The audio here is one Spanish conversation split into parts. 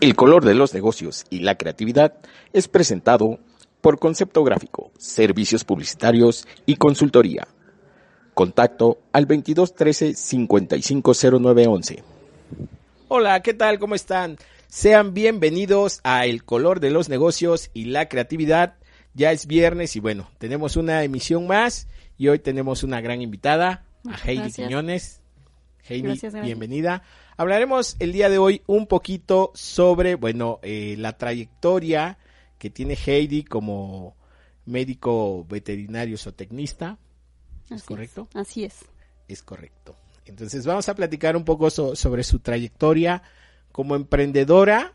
El color de los negocios y la creatividad es presentado por Concepto Gráfico, Servicios Publicitarios y Consultoría. Contacto al 2213 550911. Hola, ¿qué tal? ¿Cómo están? Sean bienvenidos a El color de los negocios y la creatividad. Ya es viernes y bueno, tenemos una emisión más y hoy tenemos una gran invitada, a Heidi gracias. Quiñones. Heidi, Gracias, gracias. bienvenida. Hablaremos el día de hoy un poquito sobre, bueno, eh, la trayectoria que tiene Heidi como médico veterinario zootecnista. ¿Es Así correcto? Así es. Es correcto. Entonces vamos a platicar un poco so- sobre su trayectoria como emprendedora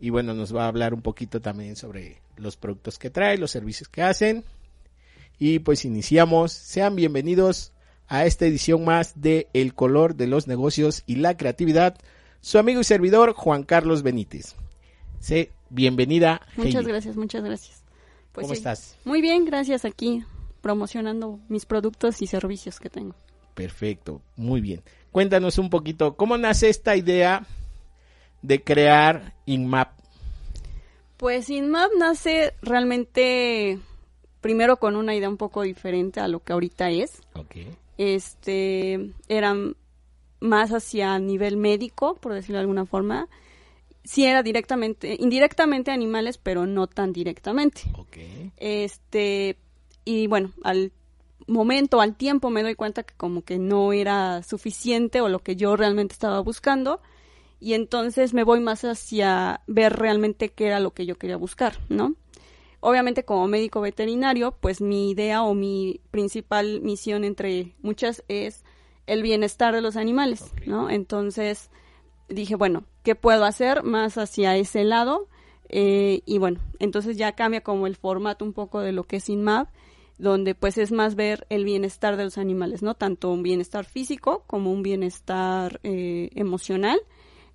y bueno, nos va a hablar un poquito también sobre los productos que trae, los servicios que hacen. Y pues iniciamos. Sean bienvenidos a esta edición más de El color de los negocios y la creatividad. Su amigo y servidor Juan Carlos Benítez. Sé bienvenida. Muchas Heidi. gracias, muchas gracias. Pues ¿Cómo sí. estás? Muy bien, gracias aquí promocionando mis productos y servicios que tengo. Perfecto, muy bien. Cuéntanos un poquito, ¿cómo nace esta idea de crear InMap? Pues InMap nace realmente primero con una idea un poco diferente a lo que ahorita es. Ok. Este era más hacia nivel médico, por decirlo de alguna forma. Sí era directamente, indirectamente animales, pero no tan directamente. Este, y bueno, al momento, al tiempo me doy cuenta que como que no era suficiente o lo que yo realmente estaba buscando. Y entonces me voy más hacia ver realmente qué era lo que yo quería buscar, ¿no? Obviamente como médico veterinario, pues mi idea o mi principal misión entre muchas es el bienestar de los animales. ¿no? Entonces dije, bueno, ¿qué puedo hacer más hacia ese lado? Eh, y bueno, entonces ya cambia como el formato un poco de lo que es InMap, donde pues es más ver el bienestar de los animales, ¿no? Tanto un bienestar físico como un bienestar eh, emocional,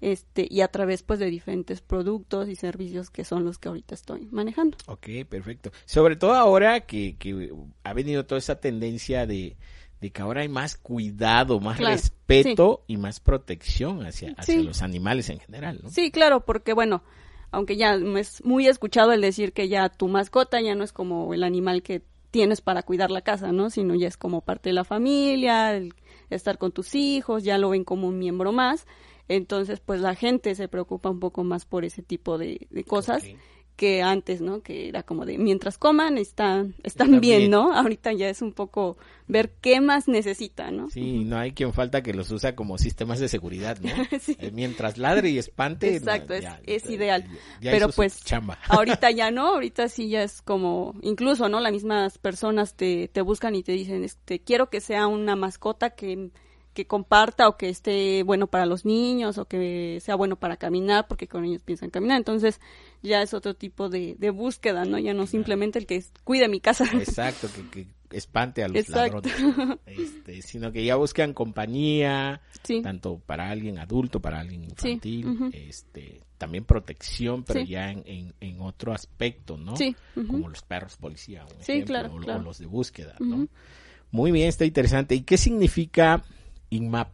este, y a través pues de diferentes productos y servicios que son los que ahorita estoy manejando. Ok, perfecto. Sobre todo ahora que, que ha venido toda esa tendencia de, de que ahora hay más cuidado, más Claro, respeto y más protección hacia, hacia Sí. los animales en general, ¿no? Sí, claro, porque bueno, aunque ya es muy escuchado el decir que ya tu mascota ya no es como el animal que tienes para cuidar la casa, ¿no? Sino ya es como parte de la familia, el estar con tus hijos, ya lo ven como un miembro más. Entonces, pues la gente se preocupa un poco más por ese tipo de, de cosas que antes, ¿no? Que era como de mientras coman están, están, bien, bien. ¿no? Ahorita ya es un poco ver qué más necesitan, ¿no? Sí, no hay quien falta que los usa como sistemas de seguridad, ¿no? Sí. Eh, Mientras ladre y espante. Exacto, no, es- es ideal. ya Pero pues chamba. ahorita ya no, ahorita sí ya es como, incluso, ¿no? Las mismas personas te, te buscan y te dicen, este, quiero que sea una mascota que, que comparta o que esté bueno para los niños o que sea bueno para caminar porque con ellos piensan caminar. Entonces ya es otro tipo de, de búsqueda, ¿no? Ya no simplemente el que cuide mi casa. Exacto, que, que espante a los Exacto. ladrones. Este, sino que ya buscan compañía, Sí, tanto para alguien adulto, para alguien infantil, este, también protección, pero Sí. ya en, en, en otro aspecto, ¿no? sí. Como los perros policía, un ejemplo, claro, o, claro. los de búsqueda, ¿no? Muy bien, está interesante. ¿Y qué significa INMAP?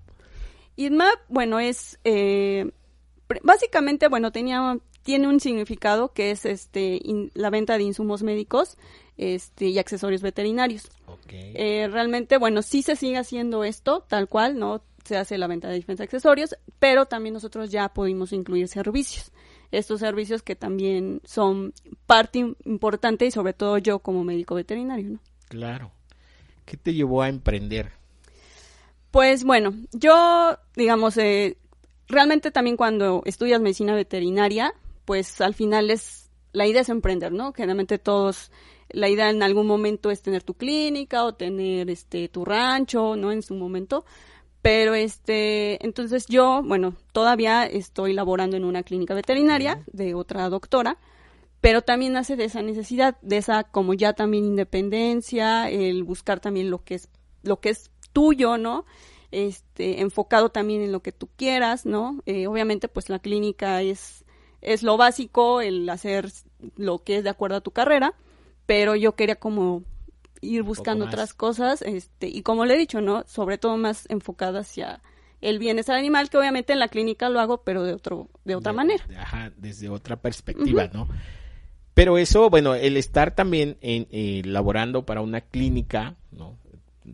INMAP, bueno, es eh, básicamente, bueno, tenía tiene un significado que es este in- la venta de insumos médicos este y accesorios veterinarios. Ok. Eh, realmente, bueno, sí se sigue haciendo esto tal cual, no se hace la venta de diferentes accesorios, pero también nosotros ya pudimos incluir servicios. Estos servicios que también son parte im- importante y sobre todo yo como médico veterinario, ¿no? Claro. ¿Qué te llevó a emprender? Pues bueno, yo, digamos, eh, realmente también cuando estudias medicina veterinaria, pues al final es, la idea es emprender, ¿no? Generalmente todos, la idea en algún momento es tener tu clínica o tener este tu rancho, ¿no? En su momento. Pero este, entonces yo, bueno, todavía estoy laborando en una clínica veterinaria de otra doctora, pero también nace de esa necesidad, de esa como ya también independencia, el buscar también lo que es, lo que es tuyo, ¿no? Este, enfocado también en lo que tú quieras, ¿no? Eh, obviamente, pues la clínica es, es lo básico, el hacer lo que es de acuerdo a tu carrera, pero yo quería como ir buscando otras cosas, este, y como le he dicho, ¿no? Sobre todo más enfocada hacia el bienestar animal, que obviamente en la clínica lo hago, pero de otro, de otra manera. Ajá, desde otra perspectiva, ¿no? Pero eso, bueno, el estar también en, eh, laborando para una clínica, ¿no?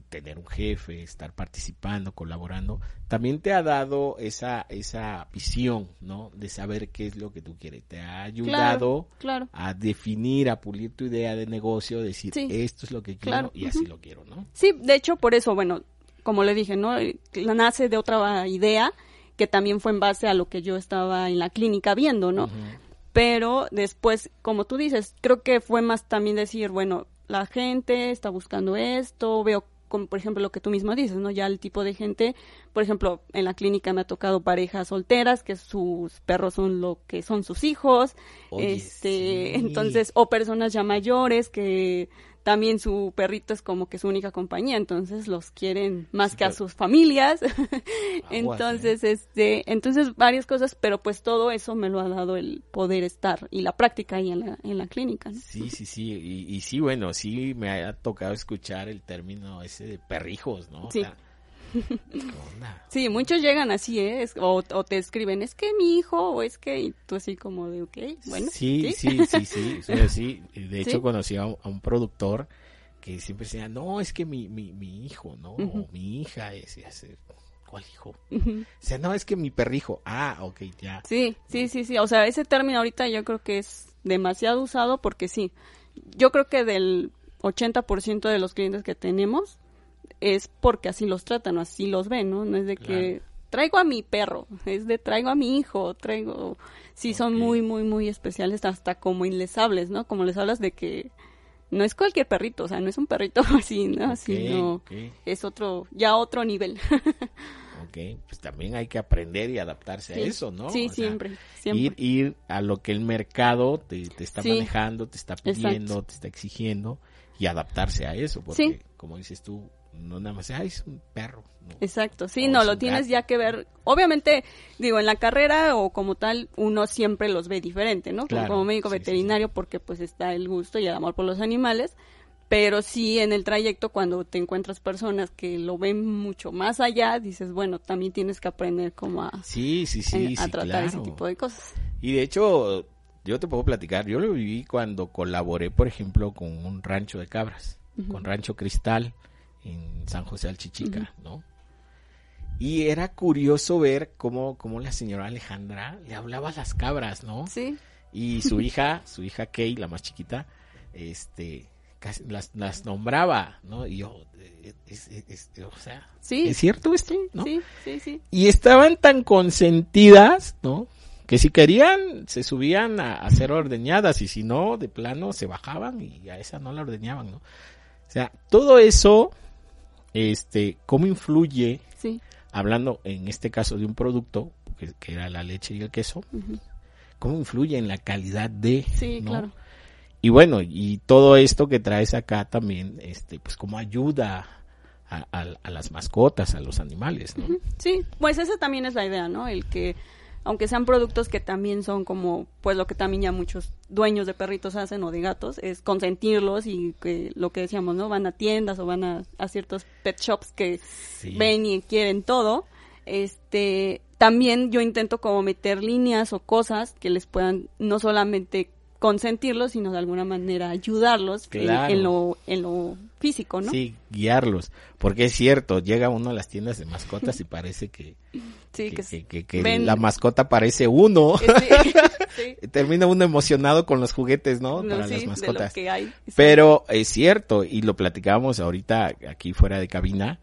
Tener un jefe, estar participando, colaborando, también te ha dado esa, esa visión, ¿no? De saber qué es lo que tú quieres. Te ha ayudado claro, a definir, a pulir tu idea de negocio, decir, esto es lo que quiero y así lo quiero, ¿no? Sí, de hecho, por eso, bueno, como le dije, ¿no? Nace de otra idea que también fue en base a lo que yo estaba en la clínica viendo, ¿no? Pero después, como tú dices, creo que fue más también decir, bueno, la gente está buscando esto, veo como por ejemplo lo que tú mismo dices, ¿no? Ya el tipo de gente, por ejemplo, en la clínica me ha tocado parejas solteras que sus perros son lo que son sus hijos, este, entonces o personas ya mayores que también su perrito es como que su única compañía, entonces los quieren más que a sus familias. entonces, este, entonces varias cosas, pero pues todo eso me lo ha dado el poder estar y la práctica ahí en la, en la clínica. Sí, sí, sí, y, sí, bueno, sí me ha tocado escuchar el término ese de perrijos, ¿no? Sí. Sí, muchos llegan así, ¿eh? o, te escriben, es que mi hijo, o es que, y tú así como de, ok, bueno. Sí, sí, sí, sí, sí, De hecho, conocí a un, productor que siempre decía, no, es que mi, mi, mi hijo, ¿no? O mi hija, es, ¿cuál hijo? O sea, no, es que mi perrijo. Ah, ok, ya. Sí, sí, sí, sí. O sea, ese término ahorita yo creo que es demasiado usado porque sí. Yo creo que del 80% de los clientes que tenemos es porque así los tratan o así los ven, ¿no? No es de que traigo a mi perro, es de traigo a mi hijo, traigo... Sí, son muy, muy, muy especiales, hasta como inlesables, ¿no? Como les hablas de que no es cualquier perrito, o sea, no es un perrito así, ¿no? Sino es otro, ya otro nivel. ok, pues también hay que aprender y adaptarse a eso, ¿no? Sí, siempre, siempre. Ir, ir a lo que el mercado te, está manejando, te está pidiendo, te está exigiendo y adaptarse a eso, porque como dices tú, no nada más, ay, es un perro. Exacto, sí, no, lo tienes ya que ver. Obviamente, digo, en la carrera o como tal, uno siempre los ve diferente, ¿no? como, médico veterinario, porque pues está el gusto y el amor por los animales. Pero sí, en el trayecto, cuando te encuentras personas que lo ven mucho más allá, dices, bueno, también tienes que aprender cómo a, sí, sí, sí, a tratar ese tipo de cosas. Y de hecho, yo te puedo platicar, yo lo viví cuando colaboré, por ejemplo, con un rancho de cabras, con Rancho Cristal en San José Alchichica, ¿no? Y era curioso ver cómo, cómo la señora Alejandra le hablaba a las cabras, ¿no? Sí. Y su hija, su hija Kay, la más chiquita, este, las, las nombraba, ¿no? Y yo, eh, o sea, ¿Sí? ¿es cierto esto? ¿no? Sí, sí, sí. Y estaban tan consentidas, ¿no? Que si querían, se subían a, a ser ordeñadas y si no, de plano, se bajaban y a esa no la ordeñaban, ¿no? O sea, todo eso este, cómo influye, hablando en este caso de un producto, que, era la leche y el queso, cómo influye en la calidad de, sí, claro. Y bueno, y todo esto que traes acá también, este, pues cómo ayuda a, a las mascotas, a los animales, ¿no? Sí, pues esa también es la idea, ¿no? El que aunque sean productos que también son como, pues lo que también ya muchos dueños de perritos hacen o de gatos, es consentirlos y que lo que decíamos, ¿no? Van a tiendas o van a, ciertos pet shops que ven y quieren todo. Este, también yo intento como meter líneas o cosas que les puedan no solamente consentirlos, sino de alguna manera ayudarlos en, lo, en lo físico, ¿no? Sí, guiarlos, porque es cierto, llega uno a las tiendas de mascotas y parece que, que, la mascota parece uno. Termina uno emocionado con los juguetes, ¿no? Para las mascotas. Pero es cierto, y lo platicábamos ahorita aquí fuera de cabina,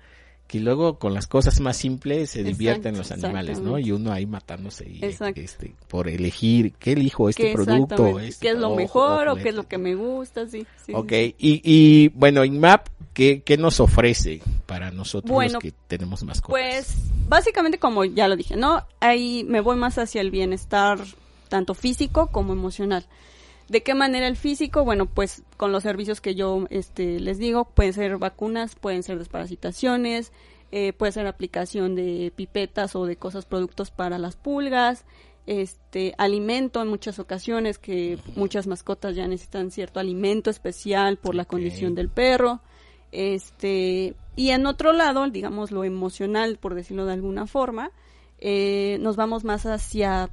que luego con las cosas más simples se divierten los animales, ¿no? Y uno ahí matándose y, este, por elegir qué elijo este producto. Este, ¿Qué es lo mejor o qué es lo que me gusta? Sí, ok, y, y bueno, INMAP, ¿qué, ¿qué nos ofrece para nosotros los que tenemos mascotas? Pues básicamente como ya lo dije, ¿no? Ahí me voy más hacia el bienestar tanto físico como emocional. ¿De qué manera el físico? Bueno, pues con los servicios que yo este, les digo, pueden ser vacunas, pueden ser desparasitaciones, eh, puede ser aplicación de pipetas o de cosas, productos para las pulgas, este alimento en muchas ocasiones que muchas mascotas ya necesitan cierto alimento especial por la condición del perro este y en otro lado digamos lo emocional por decirlo de alguna forma eh, nos vamos más hacia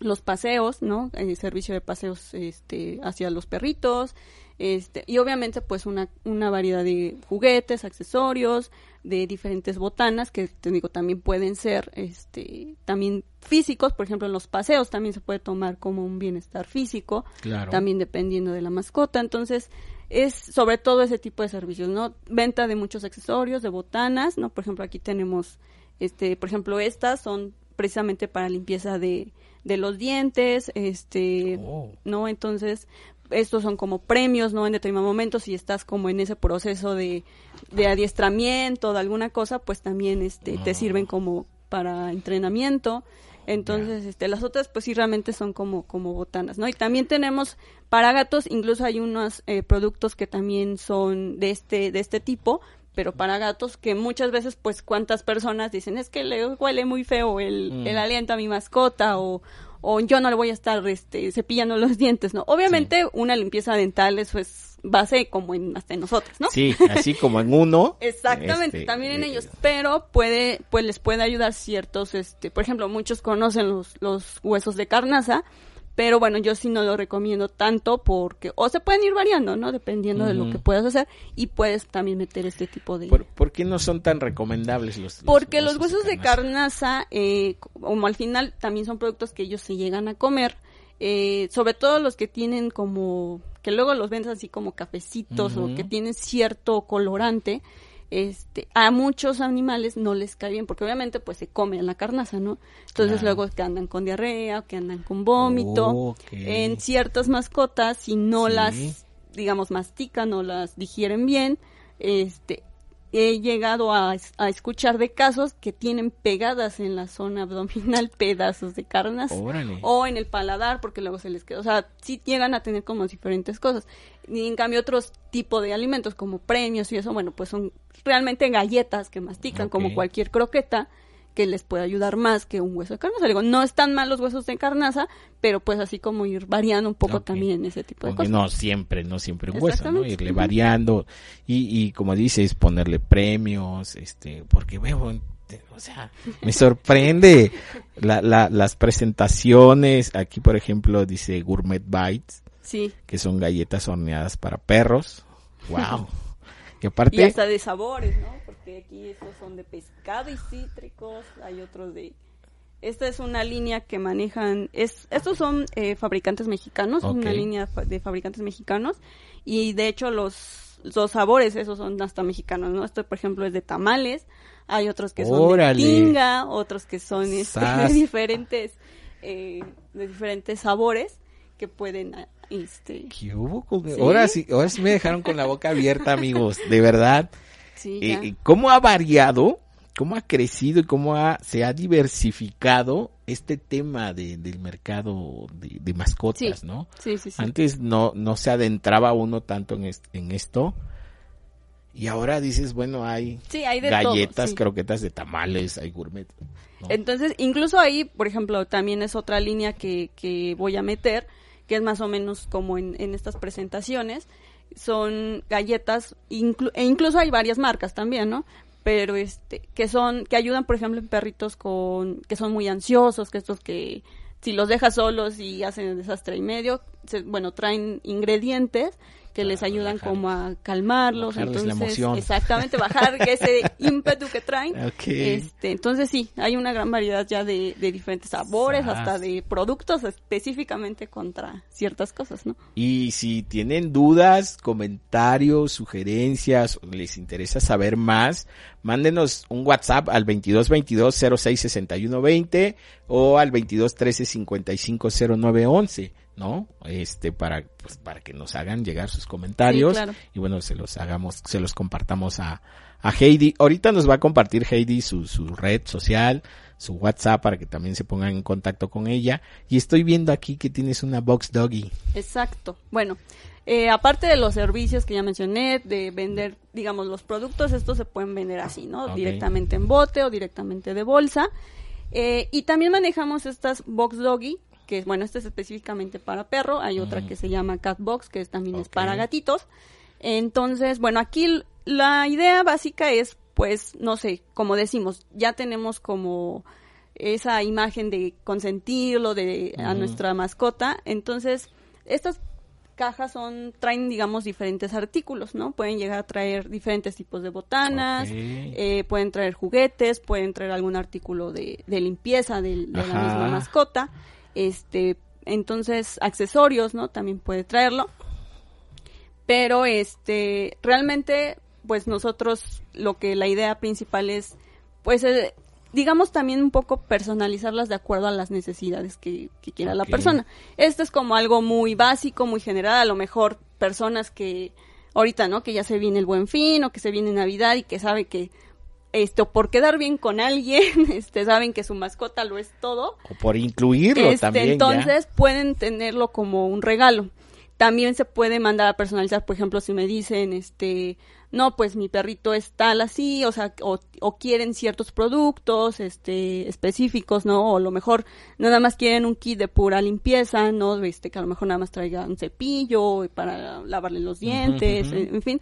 los paseos no el servicio de paseos este hacia los perritos este, y obviamente pues una, una variedad de juguetes, accesorios, de diferentes botanas que te digo también pueden ser este también físicos, por ejemplo en los paseos también se puede tomar como un bienestar físico, también dependiendo de la mascota, entonces es sobre todo ese tipo de servicios, ¿no? Venta de muchos accesorios, de botanas, ¿no? Por ejemplo, aquí tenemos este, por ejemplo, estas son precisamente para limpieza de, de los dientes, este, oh. ¿no? Entonces, estos son como premios, ¿no? En determinado momento, si estás como en ese proceso de, de adiestramiento, de alguna cosa, pues también este, te sirven como para entrenamiento. Entonces, este, las otras, pues sí, realmente son como, como botanas, ¿no? Y también tenemos para gatos, incluso hay unos eh, productos que también son de este, de este tipo, pero para gatos que muchas veces, pues, cuántas personas dicen, es que le huele muy feo el, el mm. aliento a mi mascota o, o yo no le voy a estar este, cepillando los dientes, ¿no? Obviamente una limpieza dental eso es base como en hasta en nosotros, ¿no? Sí, así como en uno. Exactamente, este, también en eh, ellos, pero puede pues les puede ayudar ciertos este, por ejemplo, muchos conocen los los huesos de carnaza pero bueno, yo sí no lo recomiendo tanto porque, o se pueden ir variando, ¿no? Dependiendo de lo que puedas hacer y puedes también meter este tipo de... ¿Por, qué no son tan recomendables los, Porque los huesos de carnaza, eh, como al final también son productos que ellos se llegan a comer, eh, sobre todo los que tienen como, que luego los vendes así como cafecitos o que tienen cierto colorante, este, a muchos animales no les cae bien, porque obviamente pues se come la carnaza, ¿no? Entonces luego que andan con diarrea, que andan con vómito. En ciertas mascotas, si no las, digamos, mastican o las digieren bien, este, he llegado a, escuchar de casos que tienen pegadas en la zona abdominal pedazos de carnas o en el paladar porque luego se les queda, o sea, sí llegan a tener como diferentes cosas. Y en cambio otros tipos de alimentos como premios y eso, bueno, pues son realmente galletas que mastican como cualquier croqueta que les puede ayudar más que un hueso de carnaza. Digo, no están mal los huesos de carnaza, pero pues así como ir variando un poco también ese tipo de cosas. No siempre, no siempre un hueso, ¿no? Irle variando y, y como dices, ponerle premios, este, porque bueno, o sea, me sorprende la, la, las presentaciones. Aquí, por ejemplo, dice Gourmet Bites, sí. que son galletas horneadas para perros. Wow. y aparte. hasta de sabores, ¿no? aquí estos son de pescado y cítricos, hay otros de... Esta es una línea que manejan, es, estos son eh, fabricantes mexicanos, una línea de fabricantes mexicanos y de hecho los, los sabores esos son hasta mexicanos, ¿no? Esto por ejemplo es de tamales, hay otros que son de tinga, otros que son este, de diferentes, eh, de diferentes sabores que pueden este ahora sí ahora sí me dejaron con la boca abierta amigos de verdad eh, ¿Cómo ha variado, cómo ha crecido y cómo ha, se ha diversificado este tema de, del mercado de, mascotas, ¿no? Sí, sí, Antes no, no se adentraba uno tanto en, en esto. Y ahora dices, bueno, hay, galletas, croquetas de tamales, hay gourmet. Entonces, incluso ahí, por ejemplo, también es otra línea que, que voy a meter, que es más o menos como en, estas presentaciones, son galletas, e incluso hay varias marcas también, ¿no? Pero este, que son, que ayudan, por ejemplo, en perritos con, que son muy ansiosos, que estos que si los dejas solos y hacen desastre y medio, bueno, traen ingredientes que les ayudan como a calmarlos, entonces exactamente bajar ese ímpetu que traen. Este, entonces sí, hay una gran variedad ya de, diferentes sabores, hasta de productos específicamente contra ciertas cosas, ¿no? Y si tienen dudas, comentarios, sugerencias, les interesa saber más, mándenos un WhatsApp al 2222 06 o al 2213 550911 ¿no? Este, para, pues, para que nos hagan llegar sus comentarios y bueno, se los hagamos, se los compartamos a, a Heidi. Ahorita nos va a compartir Heidi su, su red social, su WhatsApp para que también se pongan en contacto con ella. Y estoy viendo aquí que tienes una Box Doggy. Exacto. Bueno, eh, aparte de los servicios que ya mencioné, de vender, digamos, los productos, estos se pueden vender así, ¿no? Directamente en bote o directamente de bolsa. Eh, y también manejamos estas Box Doggy, que bueno, esta es específicamente para perro. Hay otra que se llama Cat Box, que es- también es para gatitos. Entonces, bueno, aquí la idea básica es, pues, no sé, como decimos, ya tenemos como esa imagen de consentirlo de a nuestra mascota. Entonces, estas cajas son traen digamos diferentes artículos, ¿no? Pueden llegar a traer diferentes tipos de botanas, eh, pueden traer juguetes, pueden traer algún artículo de, de limpieza de, la misma mascota, este, entonces accesorios, ¿no? También puede traerlo. Pero este, realmente, pues nosotros lo que la idea principal es, pues, eh, digamos también un poco personalizarlas de acuerdo a las necesidades que, que quiera la persona. Esto es como algo muy básico, muy general, a lo mejor personas que ahorita, ¿no? Que ya se viene el buen fin o que se viene Navidad y que sabe que esto por quedar bien con alguien, este saben que su mascota lo es todo. O por incluirlo Este, también. ya. entonces pueden tenerlo como un regalo. También se puede mandar a personalizar, por ejemplo, si me dicen, este, no, pues mi perrito es tal así, o sea, o, o quieren ciertos productos, este, específicos, ¿no? O a lo mejor nada más quieren un kit de pura limpieza, ¿no? Este, que a lo mejor nada más traiga un cepillo para lavarle los dientes, en fin,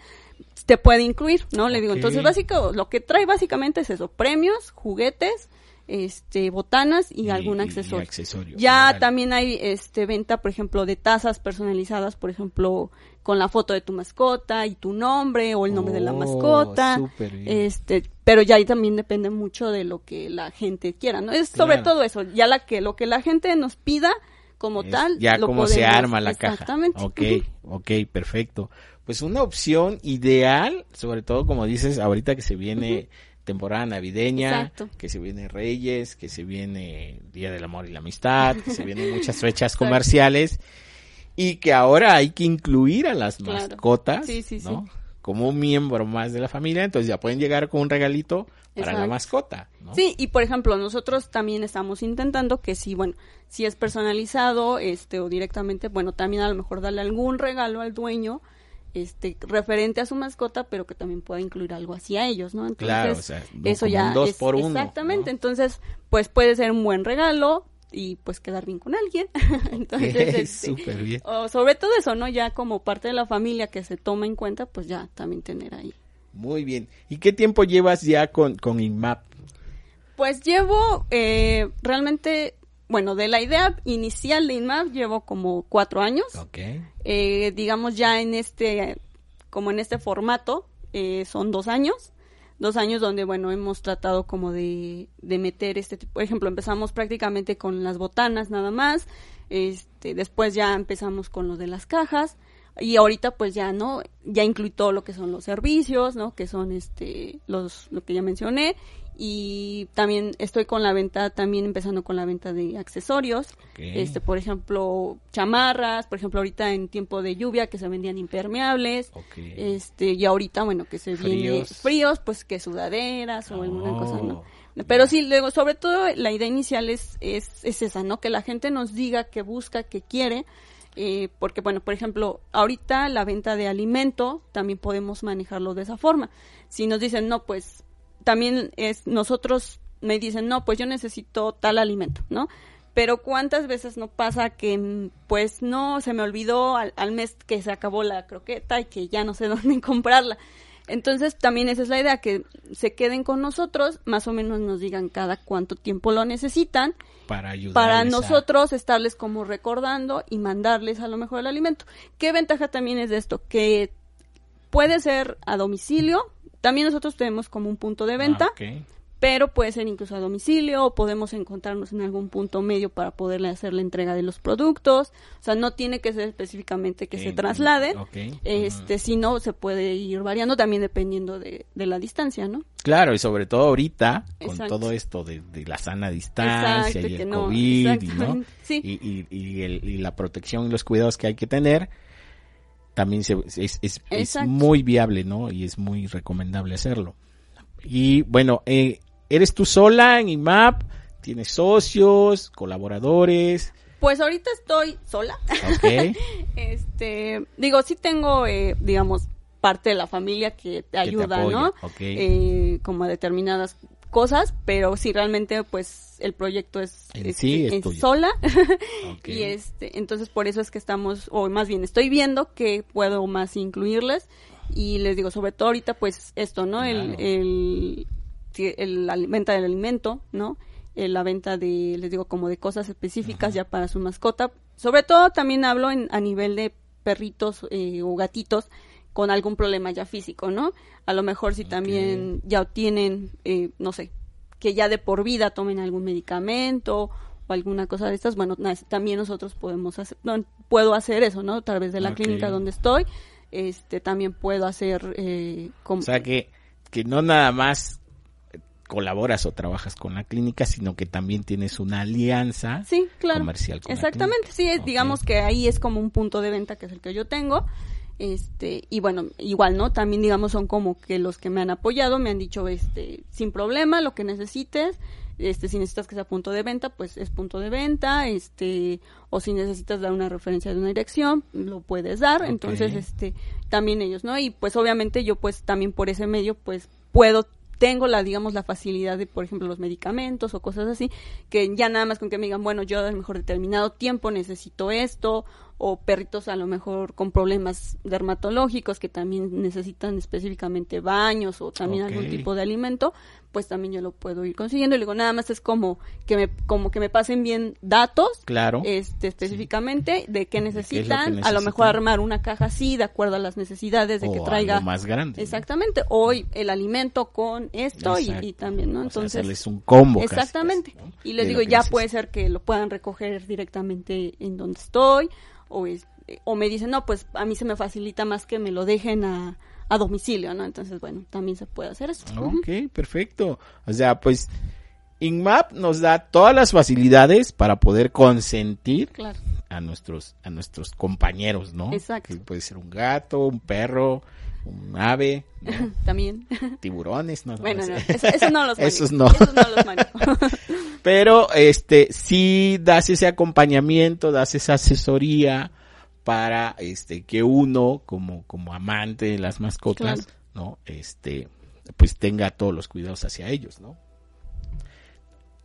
te puede incluir, ¿no? Le digo, entonces básico, lo que trae básicamente es eso, premios, juguetes, este, botanas y, Y- algún y accesorio. Ya también hay este venta, por ejemplo, de tazas personalizadas, por ejemplo, con la foto de tu mascota y tu nombre o el nombre de la Oh, mascota. Este, pero ya ahí también depende mucho de lo que la gente quiera, ¿no? Es sobre Claro. todo eso, ya la que lo que la gente nos pida como Es tal, ya lo como se arma la caja. Exactamente. Ok, ok, perfecto. Pues una opción ideal, sobre todo como dices, ahorita que se viene temporada navideña, Exacto. que se viene Reyes, que se viene Día del Amor y la Amistad, que se vienen muchas fechas comerciales y que ahora hay que incluir a las Claro. mascotas, Sí, sí, sí. ¿no? Como un miembro más de la familia, entonces ya pueden llegar con un regalito para la mascota, ¿no? Sí, y por ejemplo, nosotros también estamos intentando que si, bueno, si es personalizado, este, o directamente, bueno, también a lo mejor darle algún regalo al dueño, este, referente a su mascota, pero que también pueda incluir algo así a ellos, ¿no? Entonces, Claro, o sea, eso ya un dos es- por uno, exactamente, ¿no? entonces, pues puede ser un buen regalo y pues quedar bien con alguien. entonces, este, Súper bien. o sobre todo eso, ¿no? Ya como parte de la familia que se toma en cuenta, pues ya también tener ahí. Muy bien. ¿Y qué tiempo llevas ya con, con INMAP? Pues llevo eh, realmente, bueno, de la idea inicial de INMAP llevo como cuatro años. Ok. Eh, digamos ya en este, como en este formato, eh, son dos años. Dos años donde, bueno, hemos tratado como de, de meter este tipo, por ejemplo, empezamos prácticamente con las botanas nada más, este, después ya empezamos con lo de las cajas, y ahorita pues ya, ¿no? Ya incluí todo lo que son los servicios, ¿no? Que son este, los, lo que ya mencioné, y también estoy con la venta, también empezando con la venta de accesorios, este, por ejemplo, chamarras, por ejemplo, ahorita en tiempo de lluvia que se vendían impermeables, este, y ahorita, bueno, que se viene Fríos. fríos, pues que sudaderas o alguna Oh. cosa, ¿no? Pero sí, luego, sobre todo, la idea inicial es, es, es esa, ¿no? Que la gente nos diga que busca, que quiere, eh, porque, bueno, por ejemplo, ahorita la venta de alimento también podemos manejarlo de esa forma. Si nos dicen, no, pues, también es, nosotros me dicen, no, pues yo necesito tal alimento, ¿no? Pero cuántas veces no pasa que, pues, no, se me olvidó al, al mes que se acabó la croqueta y que ya no sé dónde comprarla. Entonces, también esa es la idea, que se queden con nosotros, más o menos nos digan cada cuánto tiempo lo necesitan, para ayudar para nosotros estarles como recordando y mandarles a lo mejor el alimento. ¿Qué ventaja también es de esto? Que puede ser a domicilio, también nosotros tenemos como un punto de venta, pero puede ser incluso a domicilio o podemos encontrarnos en algún punto medio para poderle hacer la entrega de los productos. O sea, no tiene que ser específicamente que se trasladen, este, sino se puede ir variando también dependiendo de, de la distancia, ¿no? Claro, y sobre todo ahorita, con todo esto de, de la sana distancia Exacto, y el no, COVID, y, ¿no? exactamente, sí. y, y- y el- y la protección y los cuidados que hay que tener, también se- es, es- es muy viable, ¿no? Y es muy recomendable hacerlo. Y bueno, eh, ¿eres tú sola en IMAP? ¿Tienes socios, colaboradores? Pues ahorita estoy sola. Ok. este, digo, sí tengo, eh, digamos, parte de la familia que te ayuda, ¿no? ok. Eh, como a determinadas cosas, pero sí realmente, pues, el proyecto es, En es- sí es es tuyo. sola. Y este, entonces por eso es que estamos, o más bien estoy viendo que puedo más incluirles. Y les digo, sobre todo ahorita, pues esto, ¿no? El, Claro. el, la venta del alimento, ¿no? La venta de, les digo, como de cosas específicas ya para su mascota. Sobre todo también hablo en, a nivel de perritos eh, o gatitos con algún problema ya físico, ¿no? A lo mejor si también ya tienen, eh, no sé, que ya de por vida tomen algún medicamento o alguna cosa de estas, bueno, también nosotros podemos hacer, no, puedo hacer eso, ¿no? A través de la clínica donde estoy, este, también puedo hacer, eh, como, O sea que, que no nada más colaboras o trabajas con la clínica, sino que también tienes una alianza sí, claro. comercial con la Exactamente, sí, es- Ok. digamos que ahí es como un punto de venta que es el que yo tengo. Este, y bueno, igual, ¿no? También digamos son como que los que me han apoyado, me han dicho, este, sin problema, lo que necesites, este, si necesitas que sea punto de venta, pues es punto de venta, este, o si necesitas dar una referencia de una dirección, lo puedes dar, entonces, este, también ellos, ¿no? Y pues obviamente yo pues también por ese medio, pues puedo tengo la, digamos, la facilidad de, por ejemplo, los medicamentos o cosas así, que ya nada más con que me digan, bueno, yo a lo mejor determinado tiempo necesito esto, o perritos a lo mejor con problemas dermatológicos que también necesitan específicamente baños o también algún tipo de alimento, pues también yo lo puedo ir consiguiendo. Y digo, nada más es como que me, como que me pasen bien datos, Claro. este específicamente de qué necesitan, a lo mejor armar una caja así de acuerdo a las necesidades de o que traiga algo más grande. ¿no? Exactamente, hoy el alimento con esto y, y también, ¿no? O sea, Entonces, hacerles un combo. exactamente. casi, ¿no? Y les de digo, ya necesitan. puede ser que lo puedan recoger directamente en donde estoy o es- o me dicen, "No, pues a mí se me facilita más que me lo dejen a, a domicilio", ¿no? Entonces, bueno, también se puede hacer eso. Ujú. Ok, perfecto. O sea, pues InMap nos da todas las facilidades para poder consentir Claro. a nuestros a nuestros compañeros, ¿no? Exacto. Que puede ser un gato, un perro, un ave, ¿no? También. tiburones, no, no bueno, no, eso, eso no los manejo. Esos no. Esos no los manejo. Pero este sí das ese acompañamiento, das esa asesoría para este que uno como como amante de las mascotas, Claro. ¿no? Este pues tenga todos los cuidados hacia ellos, ¿no?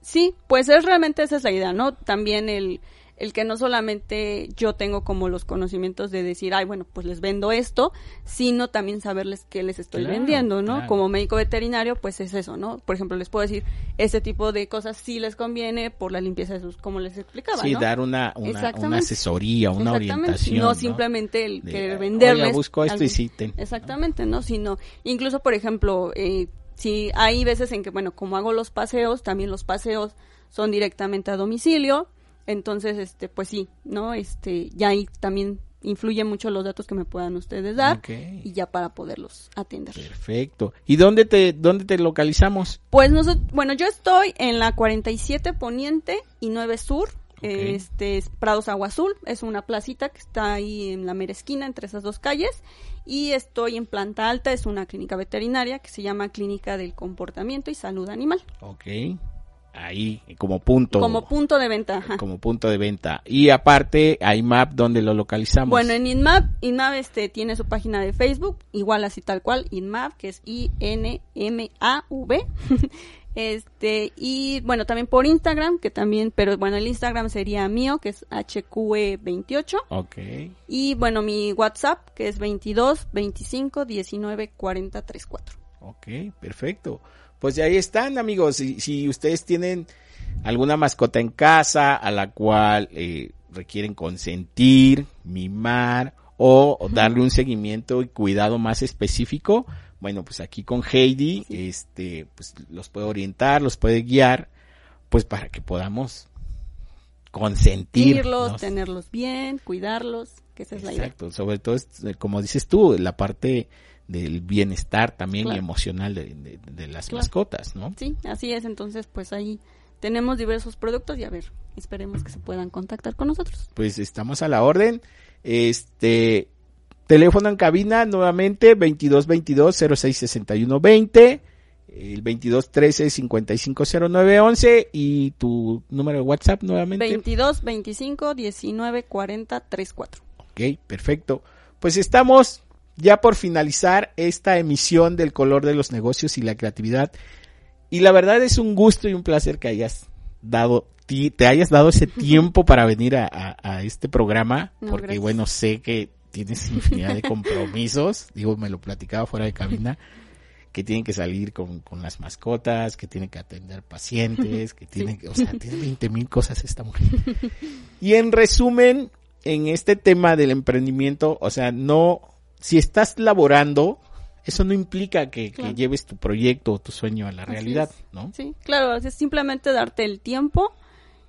Sí, pues es realmente esa es la idea, ¿no? También el, el que no solamente yo tengo como los conocimientos de decir, ay, bueno, pues les vendo esto, sino también saberles qué les estoy Claro, vendiendo, ¿no? claro. Como médico veterinario, pues es eso, ¿no? Por ejemplo, les puedo decir, este tipo de cosas sí les conviene por la limpieza de sus, como les explicaba, Sí, ¿no? dar una, una, Exactamente. una asesoría, una orientación. No simplemente el De, querer "Oiga, venderles. busco esto y sí, ten", ¿no? Exactamente, ¿no? Sino, incluso, por ejemplo, eh, si hay veces en que, bueno, como hago los paseos, también los paseos son directamente a domicilio, entonces, este, pues sí, ¿no? Este, ya ahí también influye mucho los datos que me puedan ustedes dar y ya para poderlos atender. Perfecto. ¿Y dónde te, dónde te localizamos? Pues nosotros, bueno, yo estoy en la 47 Poniente y 9 Sur. Este es Prados Agua Azul, es una placita que está ahí en la mera esquina entre esas dos calles. Y estoy en planta alta, es una clínica veterinaria que se llama Clínica del Comportamiento y Salud Animal. Ok. Ahí, como punto. Como punto de venta. ajá. como punto de venta. Y aparte, hay map donde lo localizamos. Bueno, en InMap, InMap este, tiene su página de Facebook, igual así tal cual, InMap, que es I-N-M-A-V. este, y bueno, también por Instagram, que también, pero bueno, el Instagram sería mío, que es HQE28. Ok. Y bueno, mi WhatsApp, que es 22 25 19 40 34. Ok, perfecto. Pues ahí están, amigos. Si, si ustedes tienen alguna mascota en casa a la cual eh, requieren consentir, mimar o, darle un seguimiento y cuidado más específico, bueno, pues aquí con Heidi, este, pues los puede orientar, los puede guiar, pues para que podamos consentir. Irlos, ¿no? tenerlos bien, cuidarlos, que esa es la idea. Exacto, sobre todo, como dices tú, la parte del bienestar también Claro. y emocional de, de- de las Claro. mascotas, ¿no? Sí, así es. Entonces, pues ahí tenemos diversos productos y a ver, esperemos que se puedan contactar con nosotros. Pues estamos a la orden. Este teléfono en cabina nuevamente 2222 0661 20. el 2213 550911 y tu número de WhatsApp nuevamente. 22 25 19 40 34. Ok, perfecto. Pues estamos ya por finalizar esta emisión del color de los negocios y la creatividad. Y la verdad es un gusto y un placer que hayas dado, te hayas dado ese tiempo para venir a, a, este programa, No, porque gracias. bueno, sé que tienes infinidad de compromisos, digo, me lo platicaba fuera de cabina, que tienen que salir con, con las mascotas, que tienen que atender pacientes, que tienen que, o sea, tiene 20 mil cosas esta mujer. Y en resumen, en este tema del emprendimiento, o sea, no, si estás laborando, eso no implica que, lleves tu proyecto o tu sueño a la realidad. ¿no? Sí, claro, es simplemente darte el tiempo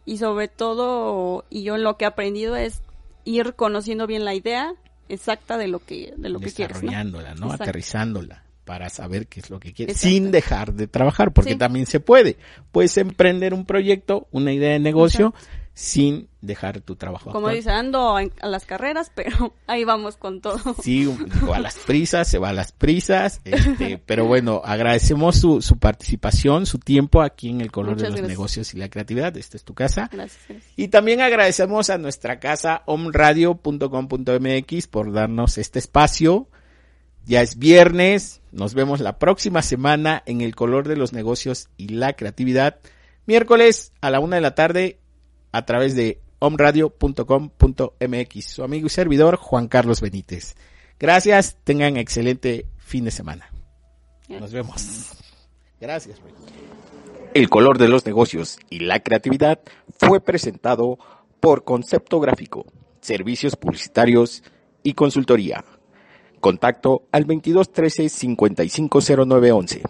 y sobre todo, y yo lo que he aprendido es ir conociendo bien la idea exacta de lo que, de lo que quieres, ¿no? desarrollándola, ¿no? Exacto. Aterrizándola para saber qué es lo que quieres, sin dejar de trabajar, porque Sí. también se puede. Puedes emprender un proyecto, una idea de negocio, sin dejar tu trabajo. Como actual. dice, ando a las carreras, pero ahí vamos con todo. Sí, digo, a las prisas, se va a las prisas, este, pero bueno, agradecemos su, su participación, su tiempo aquí en el color de los gracias. negocios y la creatividad. Esta es tu casa. Gracias, gracias. Y también agradecemos a nuestra casa omradio.com.mx por darnos este espacio. Ya es viernes, nos vemos la próxima semana en el color de los negocios y la creatividad. Miércoles a la una de la tarde a través de omradio.com.mx. Su amigo y servidor Juan Carlos Benítez. Gracias, tengan excelente fin de semana. Nos vemos. Gracias. El color de los negocios y la creatividad fue presentado por Concepto Gráfico, Servicios Publicitarios y Consultoría. Contacto al 2213 550911.